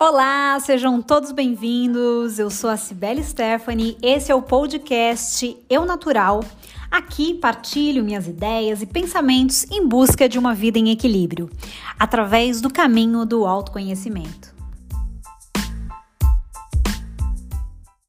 Olá, sejam todos bem-vindos. Eu sou a Cibele Stephanie. Esse é o podcast Eu Natural. Aqui partilho minhas ideias e pensamentos em busca de uma vida em equilíbrio, através do caminho do autoconhecimento.